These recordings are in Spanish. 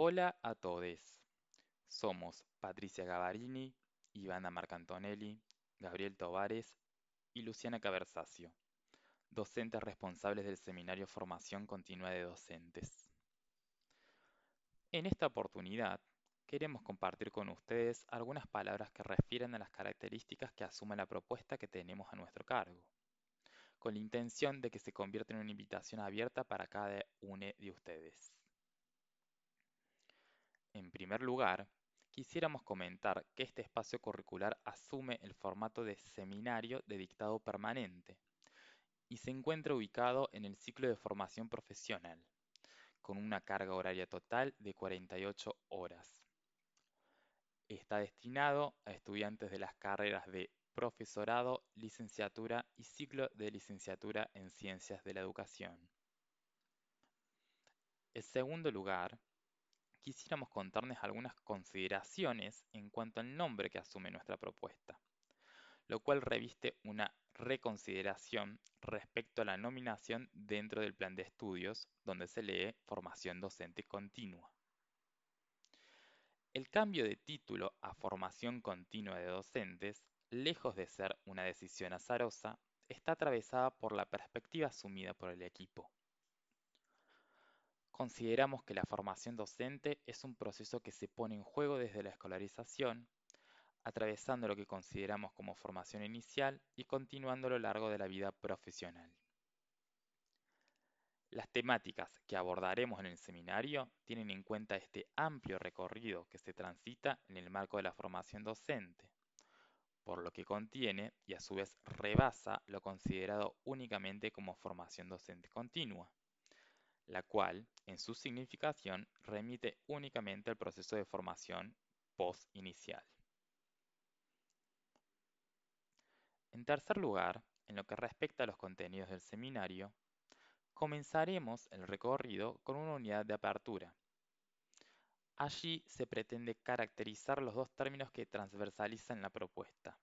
Hola a todos. Somos Patricia Gavarini, Ivana Marcantonelli, Gabriel Tovares y Luciana Caversacio, docentes responsables del Seminario Formación Continua de Docentes. En esta oportunidad, queremos compartir con ustedes algunas palabras que refieren a las características que asume la propuesta que tenemos a nuestro cargo, con la intención de que se convierta en una invitación abierta para cada uno de ustedes. En primer lugar, quisiéramos comentar que este espacio curricular asume el formato de seminario de dictado permanente y se encuentra ubicado en el ciclo de formación profesional, con una carga horaria total de 48 horas. Está destinado a estudiantes de las carreras de profesorado, licenciatura y ciclo de licenciatura en ciencias de la educación. En segundo lugar, quisiéramos contarles algunas consideraciones en cuanto al nombre que asume nuestra propuesta, lo cual reviste una reconsideración respecto a la nominación dentro del plan de estudios, donde se lee formación docente continua. El cambio de título a formación continua de docentes, lejos de ser una decisión azarosa, está atravesada por la perspectiva asumida por el equipo. Consideramos que la formación docente es un proceso que se pone en juego desde la escolarización, atravesando lo que consideramos como formación inicial y continuando a lo largo de la vida profesional. Las temáticas que abordaremos en el seminario tienen en cuenta este amplio recorrido que se transita en el marco de la formación docente, por lo que contiene y a su vez rebasa lo considerado únicamente como formación docente continua la cual, en su significación, remite únicamente al proceso de formación post-inicial. En tercer lugar, en lo que respecta a los contenidos del seminario, comenzaremos el recorrido con una unidad de apertura. Allí se pretende caracterizar los dos términos que transversalizan la propuesta,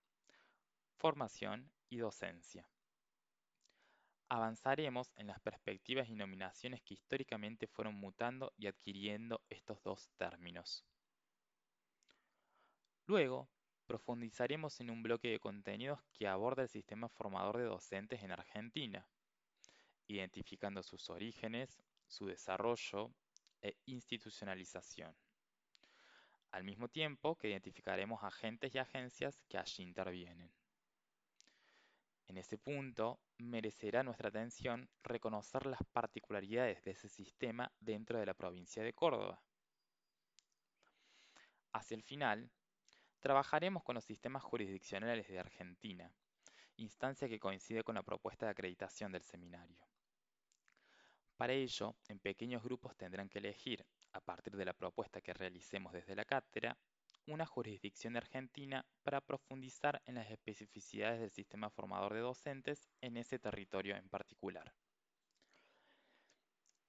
formación y docencia avanzaremos en las perspectivas y nominaciones que históricamente fueron mutando y adquiriendo estos dos términos. Luego, profundizaremos en un bloque de contenidos que aborda el sistema formador de docentes en Argentina, identificando sus orígenes, su desarrollo e institucionalización. Al mismo tiempo que identificaremos agentes y agencias que allí intervienen. En ese punto, merecerá nuestra atención reconocer las particularidades de ese sistema dentro de la provincia de Córdoba. Hacia el final, trabajaremos con los sistemas jurisdiccionales de Argentina, instancia que coincide con la propuesta de acreditación del seminario. Para ello, en pequeños grupos tendrán que elegir, a partir de la propuesta que realicemos desde la cátedra, una jurisdicción argentina para profundizar en las especificidades del sistema formador de docentes en ese territorio en particular.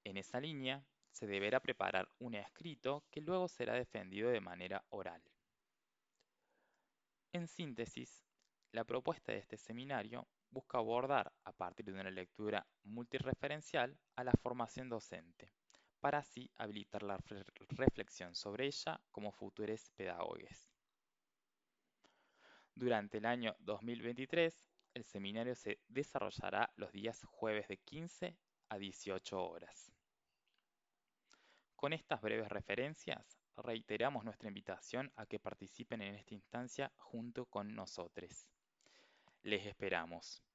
En esa línea, se deberá preparar un escrito que luego será defendido de manera oral. En síntesis, la propuesta de este seminario busca abordar, a partir de una lectura multireferencial, a la formación docente, para así habilitar la reflexión sobre ella como futuros pedagogos. Durante el año 2023, el seminario se desarrollará los días jueves de 15 a 18 horas. Con estas breves referencias, reiteramos nuestra invitación a que participen en esta instancia junto con nosotros. Les esperamos.